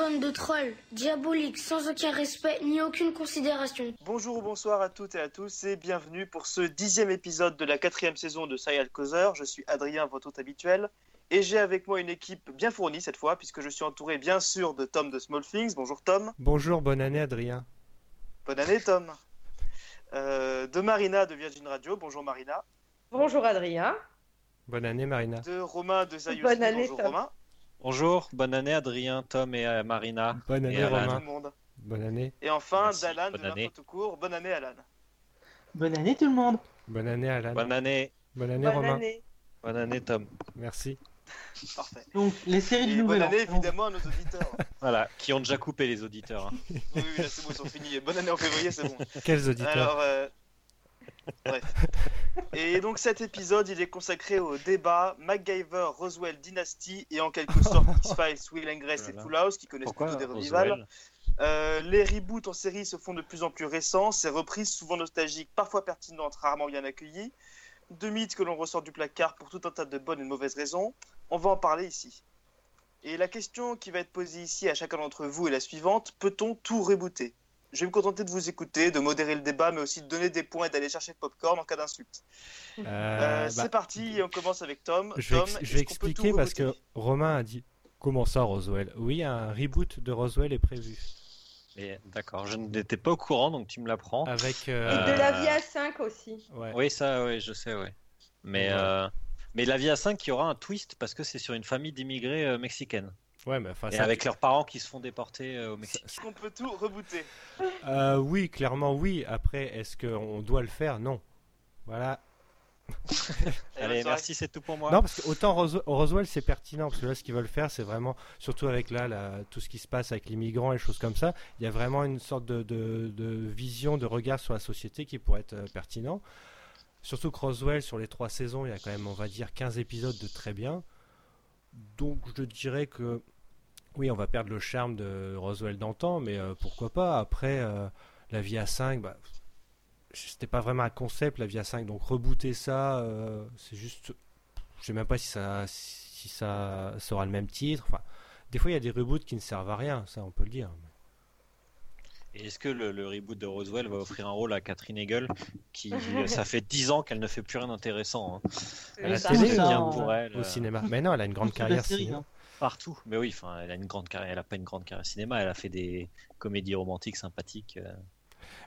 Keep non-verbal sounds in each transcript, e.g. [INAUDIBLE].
bande de trolls, diaboliques, sans aucun respect ni aucune considération. Bonjour ou bonsoir à toutes et à tous et bienvenue pour ce dixième épisode de la quatrième saison de Serial Causeur. Je suis Adrien, votre hôte habituel, et j'ai avec moi une équipe bien fournie cette fois, puisque je suis entouré bien sûr de Tom de Small Things. Bonjour Tom. Bonjour, bonne année Adrien. Bonne année Tom. Euh, de Marina de Virgin Radio. Bonjour Marina. Bonjour Adrien. Bonne année Marina. De Romain de Zayus. Bonne année, Bonjour Tom. Romain. Bonjour, bonne année Adrien, Tom et euh, Marina. Bonne année Et Alan. Tout Romain. le monde. Bonne année. Et enfin d'Alan de année. tout court. Bonne année Alan. Bonne année tout le monde. Bonne année Alan. Bonne année, Bonne année Bonne Romain. année. bonne année Tom. Merci. Parfait. Donc les séries du Et bonne nouvel an. année évidemment à nos auditeurs. [LAUGHS] Voilà, qui ont déjà coupé les auditeurs. hein. oui, oui, là c'est bon, ils sont finis. Bonne année en février, c'est bon. Quels auditeurs Alors, euh, bref. Et donc cet épisode, il est consacré au débat MacGyver, Roswell Dynasty et en quelque [LAUGHS] sorte X-Files, Will and Grace et. Full House qui connaissent Pourquoi plutôt des revivals. Euh, les reboots en série se font de plus en plus récents, ces reprises souvent nostalgiques, parfois pertinentes, rarement bien accueillies, deux mythes que l'on ressort du placard pour tout un tas de bonnes et de mauvaises raisons. On va en parler ici. Et la question qui va être posée ici à chacun d'entre vous est la suivante peut-on tout rebooter? Je vais me contenter de vous écouter, de modérer le débat, mais aussi de donner des points et d'aller chercher le popcorn en cas d'insulte. Euh, Euh, bah, c'est parti, et on commence avec Tom. Je vais, ex- je expliquer parce que Romain a dit comment ça Roswell? Oui, un reboot de Roswell est prévu. D'accord, je n'étais pas au courant, donc tu me l'apprends. Avec. Et euh, de la vie à 5 aussi. ouais. Oui, ça, oui, je sais, oui. Mais, Ouais. euh, mais la vie à 5, il y aura un twist parce que c'est sur une famille d'immigrés euh, mexicaines. Ouais, mais enfin. Et ça- avec leurs parents qui se font déporter euh, au Mexique. Est-ce qu'on peut tout rebooter? Euh, oui, clairement oui. Après, est-ce qu'on doit le faire? Non. Voilà. [LAUGHS] Allez, merci, c'est tout pour moi. Non, parce que autant Ros- Roswell c'est pertinent, parce que là ce qu'ils veulent faire c'est vraiment, surtout avec là, la- tout ce qui se passe avec les migrants et choses comme ça, il y a vraiment une sorte de, de- de vision, de regard sur la société qui pourrait être euh, pertinent. Surtout que Roswell sur les trois saisons, il y a quand même on va dire 15 épisodes de très bien. Donc je dirais que oui on va perdre le charme de Roswell d'antan, mais euh, pourquoi pas. Après euh, la vie à 5, bah, c'était pas vraiment un concept la vie à 5 donc rebooter ça euh, c'est juste je sais même pas si ça si ça sera le même titre. Enfin des fois il y a des reboots qui ne servent à rien ça on peut le dire Et est-ce que le, le reboot de Roswell va offrir un rôle à Catherine Hegel qui, [LAUGHS] ça fait 10 ans qu'elle ne fait plus rien d'intéressant hein. À la télé, bien pour elle. au euh, cinéma mais non elle a une grande carrière série, cinéma. hein. Partout, mais oui, enfin, elle a une grande carrière. Elle a pas une grande carrière cinéma. Elle a fait des comédies romantiques sympathiques. euh.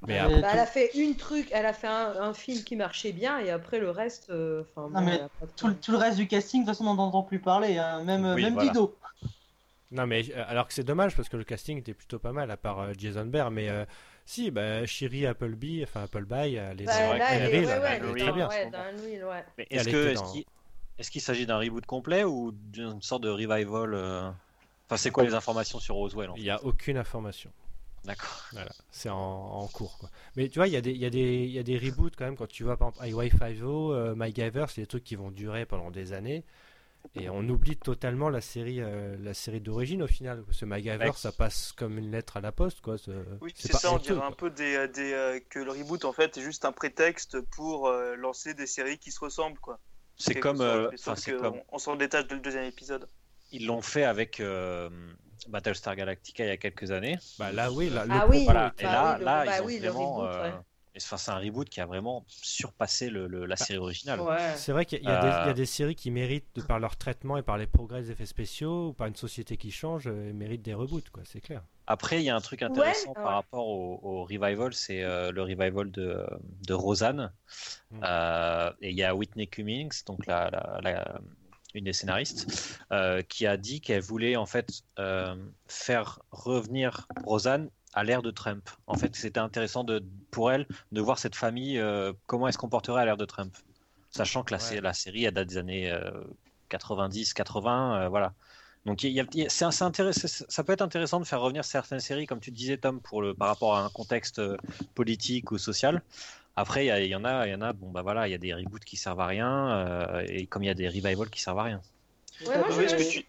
mais Euh, après, Bah, elle a fait une truc, elle a fait un, un film qui marchait bien et après le reste, euh, Non, bon, mais Tout, le- tout le reste du casting, de toute façon, on n'en entend plus parler. hein. Même, Oui, même voilà. Dido. Non mais euh, alors que c'est dommage parce que le casting était plutôt pas mal à part euh, Jason Bear mais euh, si bah Shiri Appleby enfin Appleby elle est Bah, dans là, elle est, ouais, ouais, elle est elle est très bien ouais, dans ouais. Mais est-ce que est-ce dans- qu'il est-ce qu'il s'agit d'un reboot complet ou d'une sorte de revival euh, Enfin, c'est quoi les informations sur Roswell en il fait y a aucune information D'accord. [LAUGHS] Voilà, c'est en, en cours. Quoi. Mais tu vois, il y, a des- il y, a des- il y a des reboots quand même. Quand tu vois par exemple Highway 5 euh, MacGyver, c'est des trucs qui vont durer pendant des années. Et on oublie totalement la série, euh, la série d'origine au final. Ce MacGyver, Ouais. ça passe comme une lettre à la poste. Quoi. Oui, c'est ça, on dirait un peu des, euh, des, euh, que le reboot en fait est juste un prétexte pour euh, lancer des séries qui se ressemblent quoi. C'est comme, euh, que on, on s'en détache dès le deuxième épisode. ils l'ont fait avec euh, Battlestar Galactica il y a quelques années. Bah, là, oui. Là, le Ah propos oui, Voilà. était- Et Bah là, oui, le- là, bah ils ont oui, le vraiment. reboot, euh, ouais. Et Enfin, c'est un reboot qui a vraiment surpassé le- le- la série originale. Ouais. C'est vrai qu'il y, a y Euh. des séries qui méritent, de par leur traitement et par les progrès des effets spéciaux, ou par une société qui change, euh, méritent des reboots, quoi, c'est clair. Après, il y a un truc intéressant Ouais, par rapport au, au revival, c'est euh, le revival de, de Rosanne. Mm. Euh, et il y a Whitney Cummings, donc la, la- la- une des scénaristes, euh, qui a dit qu'elle voulait en fait euh, faire revenir Rosanne à l'ère de Trump. En fait, c'était intéressant de, pour elle de voir cette famille, euh, comment elle se comporterait à l'ère de Trump. Sachant que la, sé- Ouais. la série, elle date des années euh, 90, 80, euh, voilà. Donc il y a- il y a- c'est c'est intéressant, ça peut être intéressant de faire revenir certaines séries, comme tu disais Tom, pour le, par rapport à un contexte euh, politique ou social. Après, il y, en a, il y en a, bon bah voilà, il y a des reboots qui servent à rien, euh, et comme il y a des revivals qui servent à rien. Ouais, moi, je-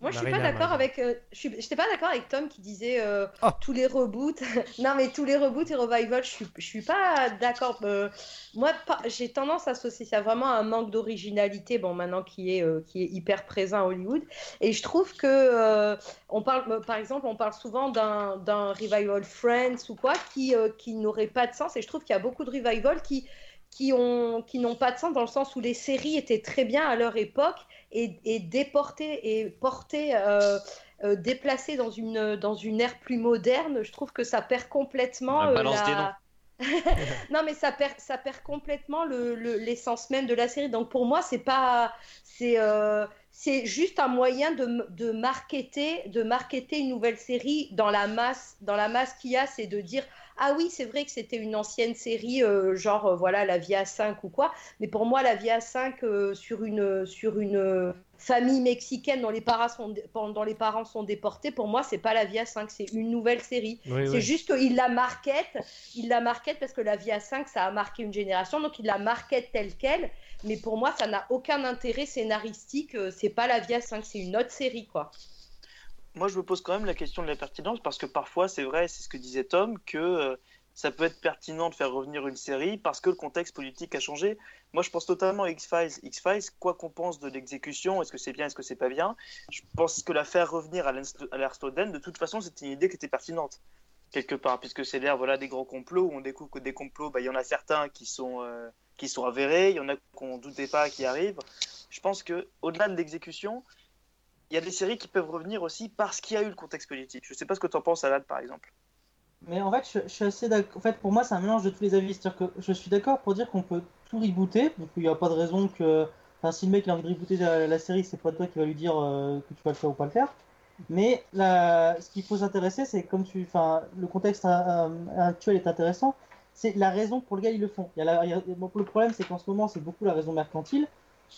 Moi, je suis pas d'accord avec. euh, je suis, j'étais pas d'accord avec Tom qui disait euh, Oh. tous les reboots. [LAUGHS] non, mais tous les reboots et revival, je suis, je suis pas d'accord. Euh, moi, j'ai tendance à associer ça vraiment à un manque d'originalité. Bon, maintenant qui est euh, qui est hyper présent à Hollywood. Et je trouve que euh, on parle, par exemple, on parle souvent d'un revival Friends ou quoi qui euh, qui n'aurait pas de sens. Et je trouve qu'il y a beaucoup de revival qui qui ont qui n'ont pas de sens dans le sens où les séries étaient très bien à leur époque et, et déportées et portées euh, euh, déplacées dans une dans une ère plus moderne. Je trouve que ça perd complètement euh, des [LAUGHS] [LAUGHS] non mais ça perd ça perd complètement le- le- l'essence même de la série. Donc pour moi c'est pas c'est euh, c'est juste un moyen de, de marketer de marketer une nouvelle série dans la masse dans la masse qu'il y a. C'est de dire ah oui c'est vrai que c'était une ancienne série euh, genre euh, voilà la vie à 5 ou quoi mais pour moi la vie à 5 euh, sur une sur une famille mexicaine dont les parents sont dont les parents sont déportés pour moi c'est pas la vie à 5 c'est une nouvelle série Oui, c'est oui. juste qu'il la market, il la market parce que la vie à 5, ça a marqué une génération, donc il la market telle quelle. Mais pour moi, ça n'a aucun intérêt scénaristique. C'est pas la vie à 5, c'est une autre série, quoi. Moi, je me pose quand même la question de la pertinence parce que parfois, c'est vrai, c'est ce que disait Tom, que euh, ça peut être pertinent de faire revenir une série parce que le contexte politique a changé. Moi, je pense totalement à X-Files. X-Files, quoi qu'on pense de l'exécution, est-ce que c'est bien, est-ce que c'est pas bien, je pense que la faire revenir à l'ère Snowden, de toute façon, c'était une idée qui était pertinente quelque part, puisque c'est l'ère voilà, des grands complots où on découvre que des complots, bah, il y en a certains qui sont, euh, qui sont avérés, il y en a qu'on ne doutait pas qui arrivent. Je pense que au-delà de l'exécution, il y a des séries qui peuvent revenir aussi parce qu'il y a eu le contexte politique. Je sais pas ce que tu en penses, Alad, par exemple. Mais en fait, je, suis assez d'accord. En fait, pour moi, c'est un mélange de tous les avis. C'est-à-dire que je suis d'accord pour dire qu'on peut tout rebooter. Donc, il n'y a pas de raison que. Enfin, si le mec a envie de rebooter la, la série, c'est pas toi qui va lui dire euh, que tu vas le faire ou pas le faire. Mais ce qu'il faut s'intéresser, c'est comme tu. Enfin, le contexte euh, actuel est intéressant. C'est la raison pour laquelle ils le font. Il y a Le problème, c'est qu'en ce moment, c'est beaucoup la raison mercantile,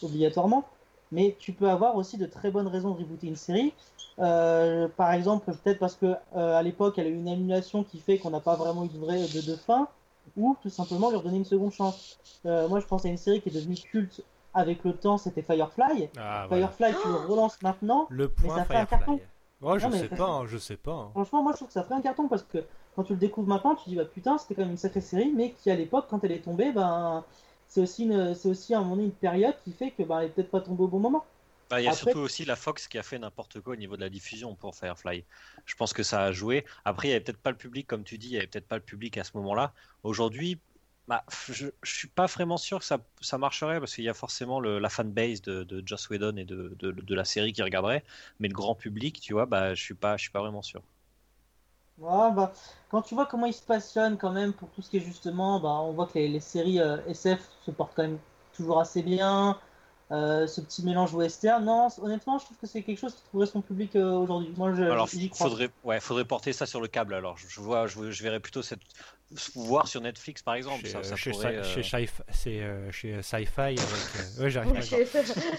obligatoirement. Mais tu peux avoir aussi de très bonnes raisons de rebooter une série. Euh, par exemple, peut-être parce que euh, à l'époque, elle a eu une annulation qui fait qu'on n'a pas vraiment eu de, vraie, de, de fin, ou tout simplement leur donner une seconde chance. Euh, moi, je pense à une série qui est devenue culte avec le temps, c'était Firefly. Ah, voilà. Firefly, tu le relances maintenant. Le Mais point ça fait un carton. Firefly. Oh, je Non, mais- sais pas, hein, je sais pas. hein. Franchement, moi, je trouve que ça ferait un carton parce que quand tu le découvres maintenant, tu te dis bah putain, c'était quand même une sacrée série, mais qui à l'époque, quand elle est tombée, ben c'est aussi une, c'est aussi à un moment donné une période qui fait que ben elle est peut-être pas tombée au bon moment. Bah, Il y a Après- surtout aussi la Fox qui a fait n'importe quoi au niveau de la diffusion pour Firefly. Je pense que ça a joué. Après, il n'y avait peut-être pas le public, comme tu dis, il n'y avait peut-être pas le public à ce moment-là. Aujourd'hui, bah, je ne suis pas vraiment sûr que ça, ça marcherait parce qu'il y a forcément le- la fanbase de, de Joss Whedon et de, de, de la série qui regarderait. Mais le grand public, tu vois, bah, je ne suis, pas- je suis pas vraiment sûr. Bah, quand tu vois comment ils se passionnent quand même pour tout ce qui est justement, bah, on voit que les, les séries euh, SF se portent quand même toujours assez bien. Euh, ce petit mélange western, non, honnêtement, je trouve que c'est quelque chose qui trouverait son public euh, aujourd'hui. Moi, je, Alors, j'y crois. faudrait, ouais, faudrait porter ça sur le câble. Alors, je, je vois, je, je verrais plutôt cette, voir sur Netflix, par exemple. Chez, ça, ça euh, chez, pourrait, Sci- euh, chez Sci- c'est, euh, chez Sci-Fi avec. euh, Ouais, j'arrive pas à Chez-.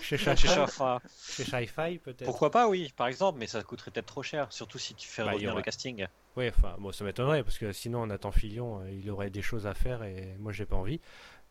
Chez chez Sci-Fi, Shafa. chez Sci-Fi, peut-être. Pourquoi pas, oui, par exemple, mais ça coûterait peut-être trop cher, surtout si tu fais Bah, revenir le casting. Ouais, enfin, moi ça m'étonnerait parce que sinon Nathan Fillion, euh, il aurait des choses à faire et moi j'ai pas envie,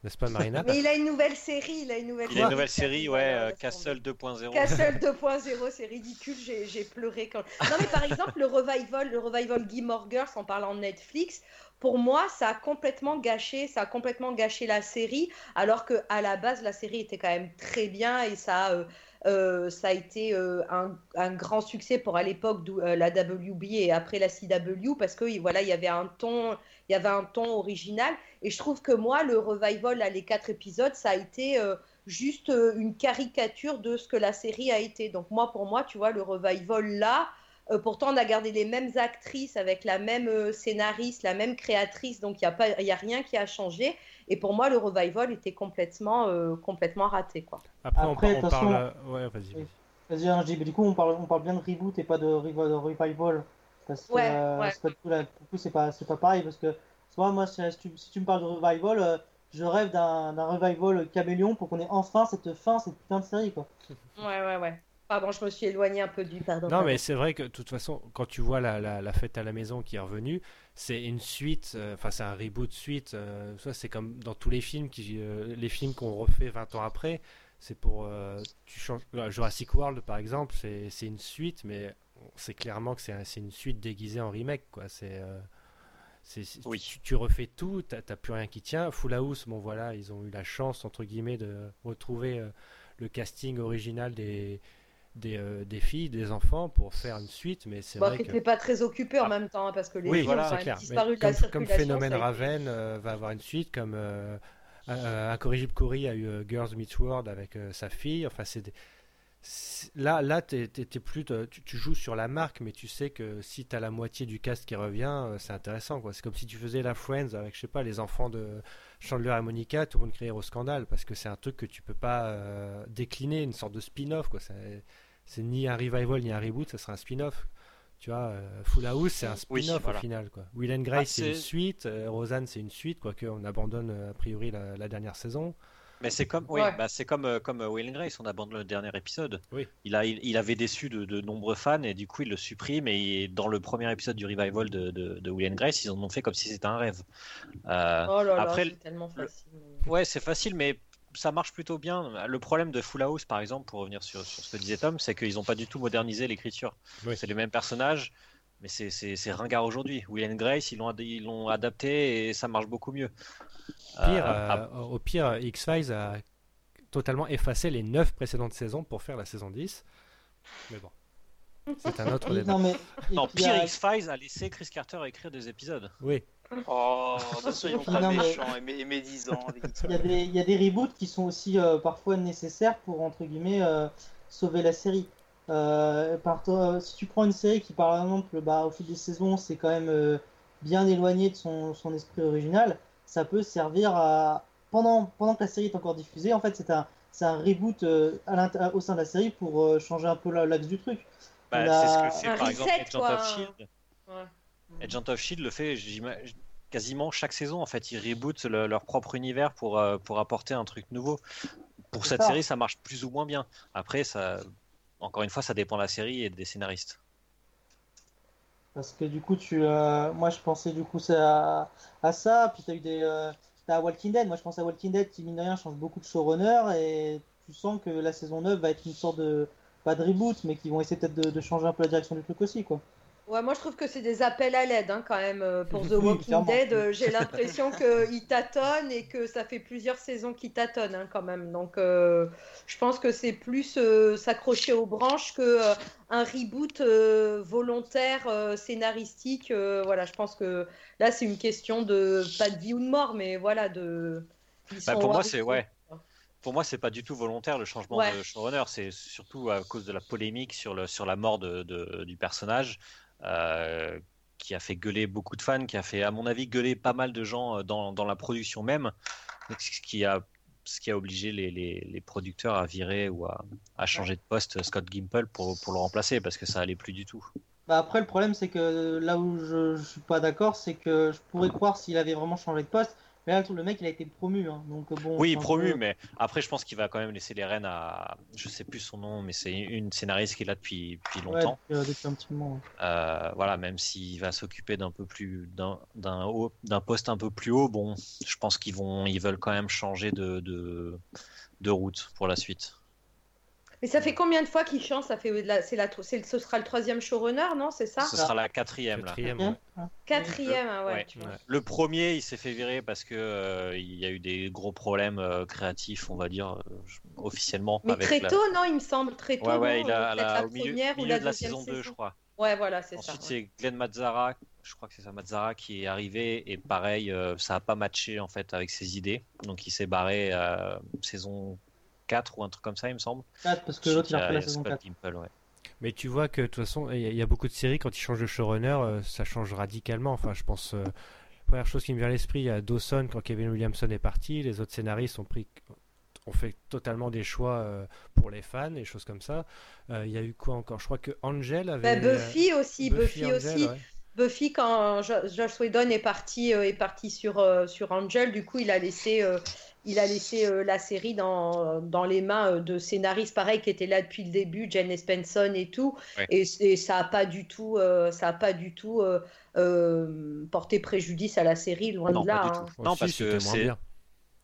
n'est-ce pas Marina Mais il a une nouvelle série, il a une nouvelle Il a une nouvelle série, ouais, euh, Castle 2.0. Castle 2.0, [LAUGHS] c'est ridicule, j'ai pleuré quand. Non mais par exemple le revival, le revival Gilmore Girls en parlant de Netflix, pour moi ça a complètement gâché, ça a complètement gâché la série, alors que à la base la série était quand même très bien et ça, a, euh, euh, ça a été euh, un, un grand succès pour à l'époque euh, la WB et après la CW parce que voilà il y avait un ton, il y avait un ton original et je trouve que moi le revival là, les quatre épisodes ça a été euh, juste euh, une caricature de ce que la série a été. Donc moi, pour moi, tu vois, le revival là, euh, pourtant on a gardé les mêmes actrices avec la même euh, scénariste, la même créatrice, donc il n'y a, pas- il y a rien qui a changé. Et pour moi, le revival était complètement, euh, complètement raté. Quoi. Après, on, Après, on attention. parle. Ouais, vas-y. Vas-y, hein, je dis, mais du coup, on parle, on parle bien de reboot et pas de revival. Parce que Ouais, euh, ouais. c'est pas du tout la- pour le coup, c'est pas, c'est pas pareil. Parce que, soit moi, si, tu, si tu me parles de revival, euh, je rêve d'un d'un revival caméléon pour qu'on ait enfin cette fin, cette putain de série, quoi. Ouais, ouais, ouais. Pardon, je me suis éloignée un peu du. Pardon. Non, mais c'est vrai que de toute façon, quand tu vois la, la, la fête à la maison qui est revenue, c'est une suite, euh, enfin c'est un reboot suite. euh, ça, c'est comme dans tous les films, qui, euh, les films qu'on refait 20 ans après. c'est pour euh, tu changes Jurassic World par exemple c'est une suite mais c'est clairement que c'est une suite déguisée en remake quoi c'est euh, oui. tu, tu, refais tout t'as plus rien qui tient Full House bon voilà ils ont eu la chance entre guillemets de retrouver euh, le casting original des des, des, filles, des enfants pour faire une suite, mais c'est vrai que... pas très occupé en ah. même temps, hein, parce que les oui, voilà, ont disparu de comme, la Comme Phénomène Raven va avoir une suite, comme euh, Incorrigible Cory a eu euh, Girls Meet World avec euh, sa fille. Enfin, c'est là, là, es, plus, tu, joues sur la marque, mais tu sais que si tu as la moitié du cast qui revient, c'est intéressant. Quoi. C'est comme si tu faisais la Friends avec, je sais pas, les enfants de Chandler et Monica, tout le monde criait au scandale, parce que c'est un truc que tu peux pas décliner, une sorte de spin-off. Quoi. C'est, ni un revival ni un reboot, ça sera un spin-off. Tu vois, euh, Full House, c'est un spin-off au final. Quoi. Will and Grace, ah, c'est une suite. Euh, Rosanne, c'est une suite, quoique on abandonne euh, a priori la, dernière saison. Mais c'est comme, oui, bah c'est comme, comme Will and Grace, on abandonne le dernier épisode. Oui. Il, a, il, avait déçu de, nombreux fans et du coup il le supprime. Et dans le premier épisode du revival de, de, Will and Grace, ils en ont fait comme si c'était un rêve. oh là là, après, c'est tellement facile. Ouais, c'est facile, mais ça marche plutôt bien. Le problème de Full House, par exemple, pour revenir sur, ce que disait Tom, c'est qu'ils n'ont pas du tout modernisé l'écriture. C'est les mêmes personnages, mais c'est ringard aujourd'hui. Will Grace, ils l'ont adapté et ça marche beaucoup mieux. Pire, euh, euh, au pire, X-Files a totalement effacé les 9 précédentes saisons pour faire la saison 10. Mais bon. C'est un autre [LAUGHS] débat. Non, pire, X-Files a laissé Chris Carter écrire des épisodes. Oui. Oh, [LAUGHS] ne soyons pas méchants et, médisants. Il y, a des reboots qui sont aussi euh, parfois nécessaires pour, entre guillemets, euh, sauver la série. Euh, par si tu prends une série qui, par exemple, bah, au fil des saisons, c'est quand même bien éloigné de son, son, esprit original, ça peut servir à. Pendant, pendant que la série est encore diffusée, en fait, c'est un, un reboot à au sein de la série pour changer un peu l'axe du truc. Bah, c'est ce que fait par exemple Agent of Shield. Ouais. Agent of Shield le fait quasiment chaque saison. En fait, ils rebootent leur propre univers pour, euh, pour apporter un truc nouveau. Pour cette série, ça marche plus ou moins bien. Après, ça, encore une fois, ça dépend de la série et des scénaristes. Parce que du coup, tu, euh, moi, je pensais du coup à, ça. Puis tu as eu des. Euh, Walking Dead. Moi, je pense à Walking Dead qui, mine de rien, change beaucoup de showrunner. Et tu sens que la saison 9 va être une sorte de. Pas de reboot, mais qui vont essayer peut-être de, de changer un peu la direction du truc aussi, quoi. Ouais, moi je trouve que c'est des appels à l'aide hein, quand même euh, pour [LAUGHS] The Walking Dead. Euh, j'ai [LAUGHS] l'impression qu'il tâtonne et que ça fait plusieurs saisons qu'il tâtonne hein, quand même. Donc euh, je pense que c'est plus s'accrocher aux branches que un reboot volontaire scénaristique. voilà, je pense que là c'est une question de pas de vie ou de mort, mais voilà de. Bah, pour moi c'est ouais. Pour moi, c'est pas du tout volontaire le changement de showrunner. C'est surtout à cause de la polémique sur, le, sur la mort de, du personnage. Euh, qui a fait gueuler beaucoup de fans, qui a fait, à mon avis, gueuler pas mal de gens euh, dans, dans la production même, ce qui a, ce qui a obligé les, les, producteurs à virer ou à, à, changer de poste Scott Gimple pour, pour, le remplacer parce que ça allait plus du tout. Bah après, le problème, c'est que là où je, je suis pas d'accord, c'est que je pourrais croire s'il avait vraiment changé de poste, mais là, le mec, il a été promu. Hein, donc, bon, oui, promu, mais après, je pense qu'il va quand même laisser les rênes à. Je sais plus son nom, mais c'est une scénariste qui est là depuis, depuis longtemps. Ouais, depuis, un petit moment. Euh, voilà, même s'il va s'occuper d'un peu plus d'un d'un poste un peu plus haut, bon, je pense qu'ils vont ils veulent quand même changer de, de, de route pour la suite. Mais ça fait combien de fois qu'il change Ça fait c'est la, ce sera le troisième showrunner, non? C'est ça? Ce sera la quatrième. Quatrième, là. quatrième ah ouais. Le premier, il s'est fait virer parce que euh, il y a eu des gros problèmes euh, créatifs, on va dire euh, officiellement. Mais très tôt, non? Il me semble très tôt. Ouais, ouais, il a, la, au milieu, ou la de la saison, 2, je crois. Ouais, voilà, c'est ça. Ensuite, c'est Glenn Mazzara, je crois que c'est ça, Mazzara, qui est arrivé et pareil, ça a pas matché en fait avec ses idées. Donc il s'est barré saison ou un truc comme ça, il me semble. 4, parce que l'autre il a fait la saison 4. Mais tu vois que de toute façon, il y, a beaucoup de séries, quand ils changent de showrunner, euh, ça change radicalement. Enfin, je pense. Euh, première chose qui me vient à l'esprit, il y a Dawson quand Kevin Williamson est parti. Les autres scénaristes ont pris ont fait totalement des choix euh, pour les fans et choses comme ça. Il y a eu quoi encore? Je crois que Angel avait. Bah, Buffy aussi, Buffy, aussi. Buffy, quand Josh Whedon est parti, est parti sur, sur Angel, du coup, il a laissé il a laissé euh, la série dans, dans les mains euh, de scénaristes pareil qui étaient là depuis le début, Jen Espenson et tout, et, ça n'a pas du tout, euh, ça a pas du tout porté préjudice à la série, loin de là. Hein. Non, parce que c'est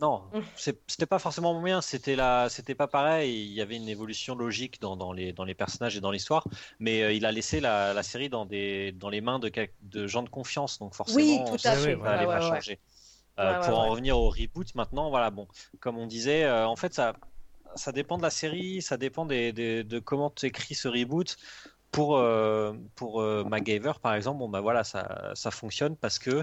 Non, c'est- c'était pas forcément moyen, c'était la, c'était pas pareil. Il y avait une évolution logique dans, dans les, dans les personnages et dans l'histoire, mais euh, il a laissé la, la série dans, des, dans les mains de, de gens de confiance, donc forcément, Oui, tout à Ouais, fait. ça allait Ouais, pas ouais, ouais. Euh, Ouais, ouais, pour en ouais. revenir au reboot maintenant, voilà, bon, comme on disait, euh, en fait, ça, ça dépend de la série, ça dépend des, des- de comment tu écris ce reboot. Pour, euh, pour euh, MacGyver, par exemple, bon, bah voilà, ça, ça fonctionne parce que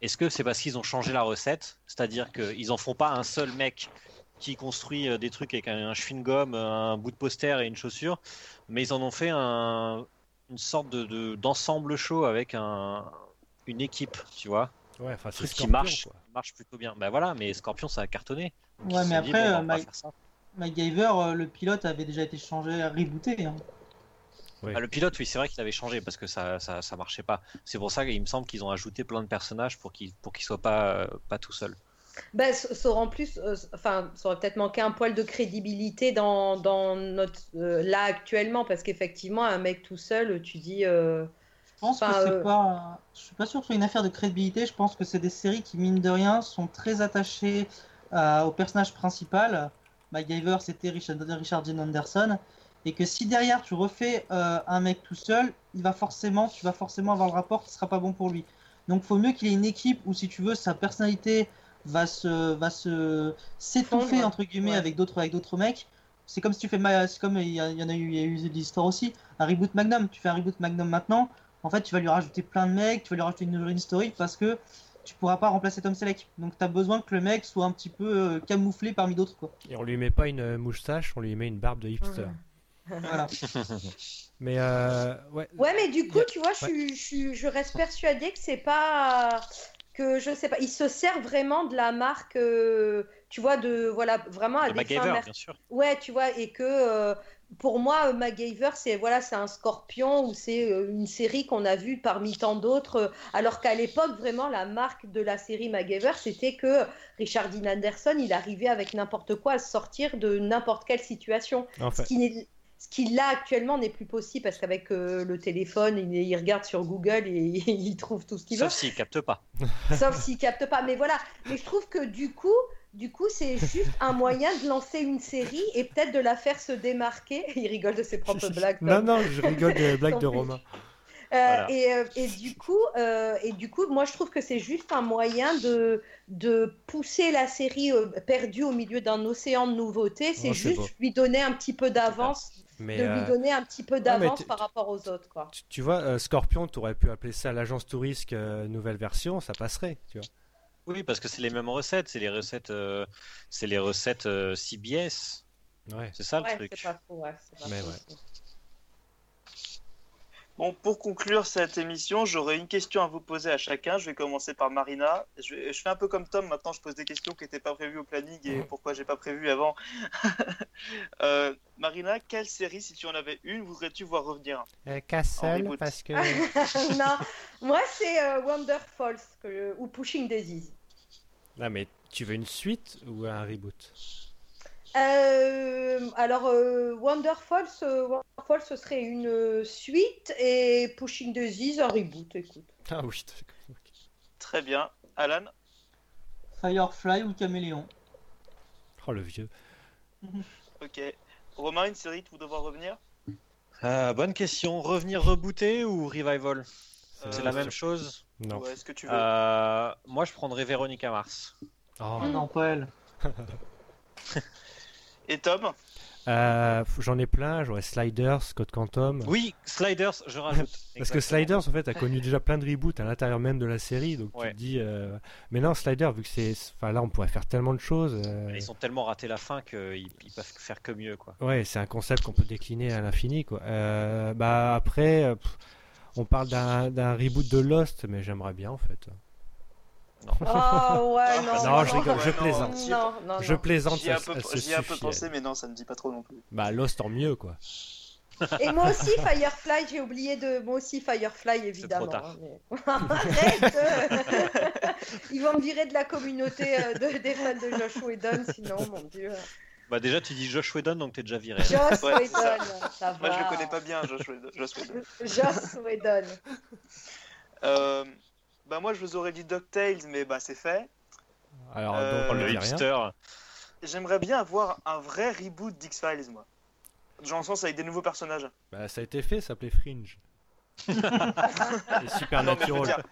est-ce que c'est parce qu'ils ont changé la recette? C'est-à-dire qu'ils en font pas un seul mec qui construit des trucs avec un, un chewing-gum, un bout de poster et une chaussure, mais ils en ont fait un, une sorte de, de- d'ensemble show avec un, une équipe, tu vois, Ouais, enfin, c'est truc qui marche, quoi. Marche plutôt bien. Bah voilà, mais Scorpion ça a cartonné. Donc, Ouais, mais sont dit, après, bon, bah, euh. MacGyver, euh, le pilote avait déjà été changé, rebooté. hein. Oui. Ah, le pilote, oui, c'est vrai qu'il avait changé parce que ça, ça, ça marchait pas. C'est pour ça qu'il me semble qu'ils ont ajouté plein de personnages pour qu'il pour soit pas, euh, pas tout seul. Ben, ça aurait en plus, euh, enfin, ça aurait peut-être manqué un poil de crédibilité dans, dans notre euh, là actuellement, parce qu'effectivement, un mec tout seul, tu dis. Je pense Enfin, que c'est euh, pas. Je suis pas sûr que ce soit une affaire de crédibilité. Je pense que c'est des séries qui, mine de rien, sont très attachées euh, au personnage principal. MacGyver, c'était Richard, Richard Dean Anderson. Et que si derrière tu refais euh, un mec tout seul, il va forcément, tu vas forcément avoir le rapport qui sera pas bon pour lui. Donc, faut mieux qu'il ait une équipe où, si tu veux, sa personnalité va se, va se s'étouffer entre guillemets Ouais. avec d'autres, avec d'autres mecs. C'est comme si tu fais, c'est comme il y, a- il y en a eu, il y a eu des histoires aussi. Un reboot Magnum, tu fais un reboot Magnum maintenant. En fait, tu vas lui rajouter plein de mecs, tu vas lui rajouter une nouvelle historique parce que tu pourras pas remplacer Tom Selleck. Donc, tu as besoin que le mec soit un petit peu euh, camouflé parmi d'autres, quoi. Et on lui met pas une euh, moustache, on lui met une barbe de hipster. Voilà. [LAUGHS] Mais euh, ouais. Ouais, mais du coup, tu vois, je, reste persuadée que c'est pas. que je sais pas. Il se sert vraiment de la marque, euh, tu vois, de. Voilà, vraiment à Le des fins MacGyver, mer- bien sûr. Ouais, tu vois, et que euh, pour moi, euh, MacGyver, c'est voilà, c'est un scorpion ou c'est euh, une série qu'on a vue parmi tant d'autres. euh, alors qu'à l'époque, vraiment, la marque de la série MacGyver, c'était que Richard Dean Anderson, il arrivait avec n'importe quoi à sortir de n'importe quelle situation. En Ce qui, n'est- ce qui là actuellement n'est plus possible parce qu'avec euh, le téléphone, il, il regarde sur Google et [LAUGHS] il trouve tout ce qu'il veut Sauf s'il capte pas. sauf s'il capte pas. Mais voilà, mais je trouve que du coup, du coup, c'est juste un moyen de lancer une série et peut-être de la faire se démarquer. [LAUGHS] Il rigole de ses propres [LAUGHS] blagues. non, non, je rigole des [LAUGHS] blagues de. Romain. Euh, Voilà. et, euh, et du coup, euh, et du coup, moi je trouve que c'est juste un moyen de, de pousser la série euh, perdue au milieu d'un océan de nouveautés. C'est Oh, juste beau. lui donner un petit peu d'avance, Mais de lui donner un petit peu d'avance par rapport aux autres, quoi. tu, tu vois, euh, Scorpion, tu aurais pu appeler ça l'agence touriste euh, nouvelle version, ça passerait, tu vois. Oui, parce que c'est les mêmes recettes, c'est les recettes, euh, c'est les recettes euh, CBS. Ouais. C'est ça le Ouais, truc. c'est pas faux, ouais, c'est pas Mais faux. Bon, pour conclure cette émission, j'aurais une question à vous poser à chacun. Je vais commencer par Marina. Je, vais- je fais un peu comme Tom. Maintenant, je pose des questions qui n'étaient pas prévues au planning et pourquoi j'ai pas prévu avant. [LAUGHS] Euh, Marina, quelle série, si tu en avais une, voudrais-tu voir revenir? En Castle, parce que. [LAUGHS] non, moi c'est euh, Wonder Falls que- ou Pushing Daisies. non, mais tu veux une suite ou un reboot? Euh, alors euh, Wonder Falls, euh, ce serait une euh, suite et Pushing Daisies un reboot. Écoute. Ah oui. Très bien. Alan? Firefly ou Caméléon. Oh le vieux. [LAUGHS] Ok. Romain, une série vous devoir revenir? Euh, bonne question. Revenir rebooter ou revival? C'est Euh, la même chose? Non. Ouais, est-ce que tu veux? Euh, moi, je prendrais Véronica Mars. Oh. Ah non, pas elle. [LAUGHS] Et Tom Euh, J'en ai plein, j'aurais Sliders, Scott Quantum. Oui, Sliders, je rajoute. [LAUGHS] Parce que. Sliders, en fait, a connu déjà plein de reboots à l'intérieur même de la série, donc Ouais. tu te dis. euh, Mais non, Sliders, vu que c'est. Enfin, là, on pourrait faire tellement de choses. euh, Ils ont tellement raté la fin qu'ils ils peuvent faire que mieux, quoi. Ouais, c'est un concept qu'on peut décliner à l'infini, quoi. Bah après, pff, on parle d'un reboot de Lost, mais j'aimerais bien, en fait. Oh ouais, non. Non, je rigole, je plaisante. Non, non, Je plaisante, J'y ai un peu, ai un pensé, mais non, ça ne dit pas trop non plus. Bah, Lost en mieux, quoi. Et moi aussi Firefly, j'ai oublié de moi aussi Firefly évidemment. trop tard. hein, mais- [LAUGHS] Arrête. [LAUGHS] Ils vont me virer de la communauté euh, de- des fans de Josh Whedon, sinon mon dieu. Bah déjà, tu dis Josh Whedon, donc t'es déjà viré. Joss Ouais, ça. Va. Moi, je le connais pas bien, Josh Whedon. Joss Whedon. Euh, bah moi, je vous aurais dit DuckTales, mais bah c'est fait. Alors, Euh, le ne dit rien. hipster. J'aimerais bien avoir un vrai reboot d'X-Files, moi. Dans le sens avec des nouveaux personnages. Bah, ça a été fait, ça s'appelait Fringe. [LAUGHS] Et Non, mais je veux Supernatural. dire,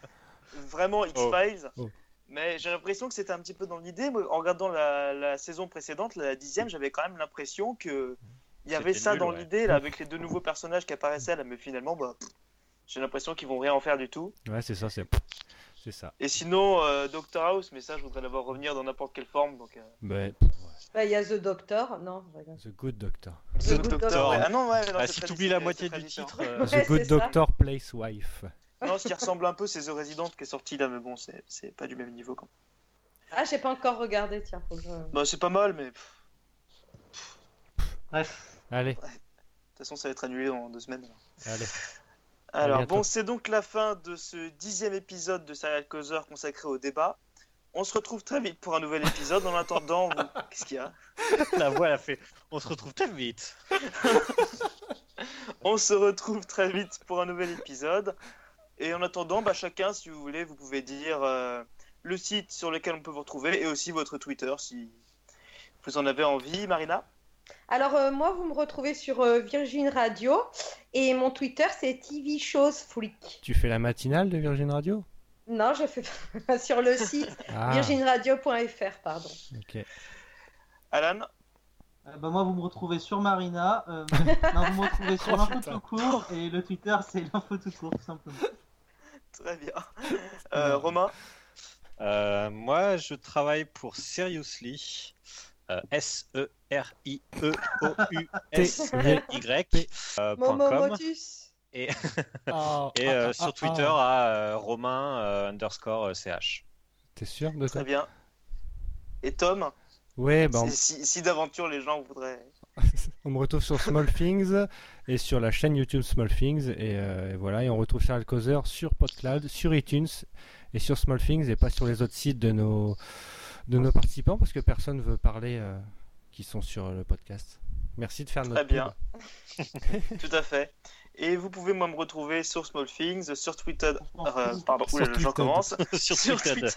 vraiment X-Files. Oh. Mais j'ai l'impression que c'était un petit peu dans l'idée. En regardant la, la saison précédente, la dixième, j'avais quand même l'impression que il y avait ça nul, dans ouais. l'idée, là, avec les deux nouveaux personnages qui apparaissaient là. Mais finalement, bah, pff, j'ai l'impression qu'ils vont rien en faire du tout. Ouais, c'est ça, c'est c'est ça. Et sinon, euh, Doctor House, mais ça, je voudrais l'avoir revenir dans n'importe quelle forme. Donc, euh, Bah, Bah, Il y a The Doctor, non. The Good Doctor. The Good Doctor. ouais. Ah non, ouais, non, Ah, si t'oublies la moitié du titre, euh, Ouais, [LAUGHS] The Good c'est ça. Doctor Place Wife. Non, ce qui ressemble un peu, c'est The Resident qui est sorti là, mais bon, c'est c'est pas du même niveau. Quand Ah, j'ai pas encore regardé, tiens. Faut que je... Bah, c'est pas mal, mais pff, Bref. Allez, de toute façon, ça va être annulé dans deux semaines. allez. Alors, bon, c'est donc la fin de ce dixième épisode de Serial Causer consacré au débat. On se retrouve très vite pour un nouvel épisode. En attendant, vous- [LAUGHS] qu'est-ce qu'il y a? La voix, elle a fait. On se retrouve très vite. [LAUGHS] On se retrouve très vite pour un nouvel épisode. Et en attendant, bah, chacun, si vous voulez, vous pouvez dire euh, le site sur lequel on peut vous retrouver et aussi votre Twitter si vous en avez envie. Marina Alors, euh, moi, vous me retrouvez sur euh, Virgin Radio et mon Twitter, c'est TV Shows Freak. Tu fais la matinale de Virgin Radio? Non, je fais [LAUGHS] sur le [LAUGHS] site Ah, virginradio.fr, pardon. ok. Alan? Euh, bah, moi, vous me retrouvez sur Marina. euh, [LAUGHS] non, vous me retrouvez sur Oh, l'info tout court. Et le Twitter, c'est l'info tout court, tout simplement. Très bien. Euh, Romain? Euh, moi, je travaille pour Seriously. Euh, S-E-R-I-E-O-U-S-L-Y. euh, point Momo com. Motus. Et, Oh, [LAUGHS] et ah, euh, ah, sur Twitter ah. à euh, Romain euh, underscore CH. T'es sûr de ça Très bien. Et Tom Ouais, bah, on, Si, si d'aventure les gens voudraient. [LAUGHS] on me retrouve sur Small Things et sur la chaîne YouTube Small Things. Et, euh, et voilà, et on retrouve Charles Causer sur PodCloud, sur iTunes et sur Small Things et pas sur les autres sites de nos, de nos participants parce que personne veut parler euh, qui sont sur le podcast. Merci de faire notre Très bien. [LAUGHS] Tout à fait. Et vous pouvez moi me retrouver sur Small Things, sur Twitter. euh, pardon, Sur oulala, j'en commence. [LAUGHS] sur Twitter.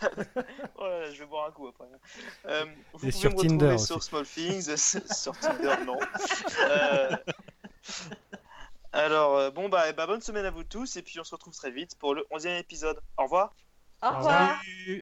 oh je vais boire un coup après. Euh, vous Et pouvez sur me retrouver Tinder sur aussi. Small Things, [LAUGHS] sur Tinder, non. Euh, Alors, bon, bah, bah, bonne semaine à vous tous, et puis on se retrouve très vite pour le 11e épisode. Au revoir. Au revoir. revoir. Salut.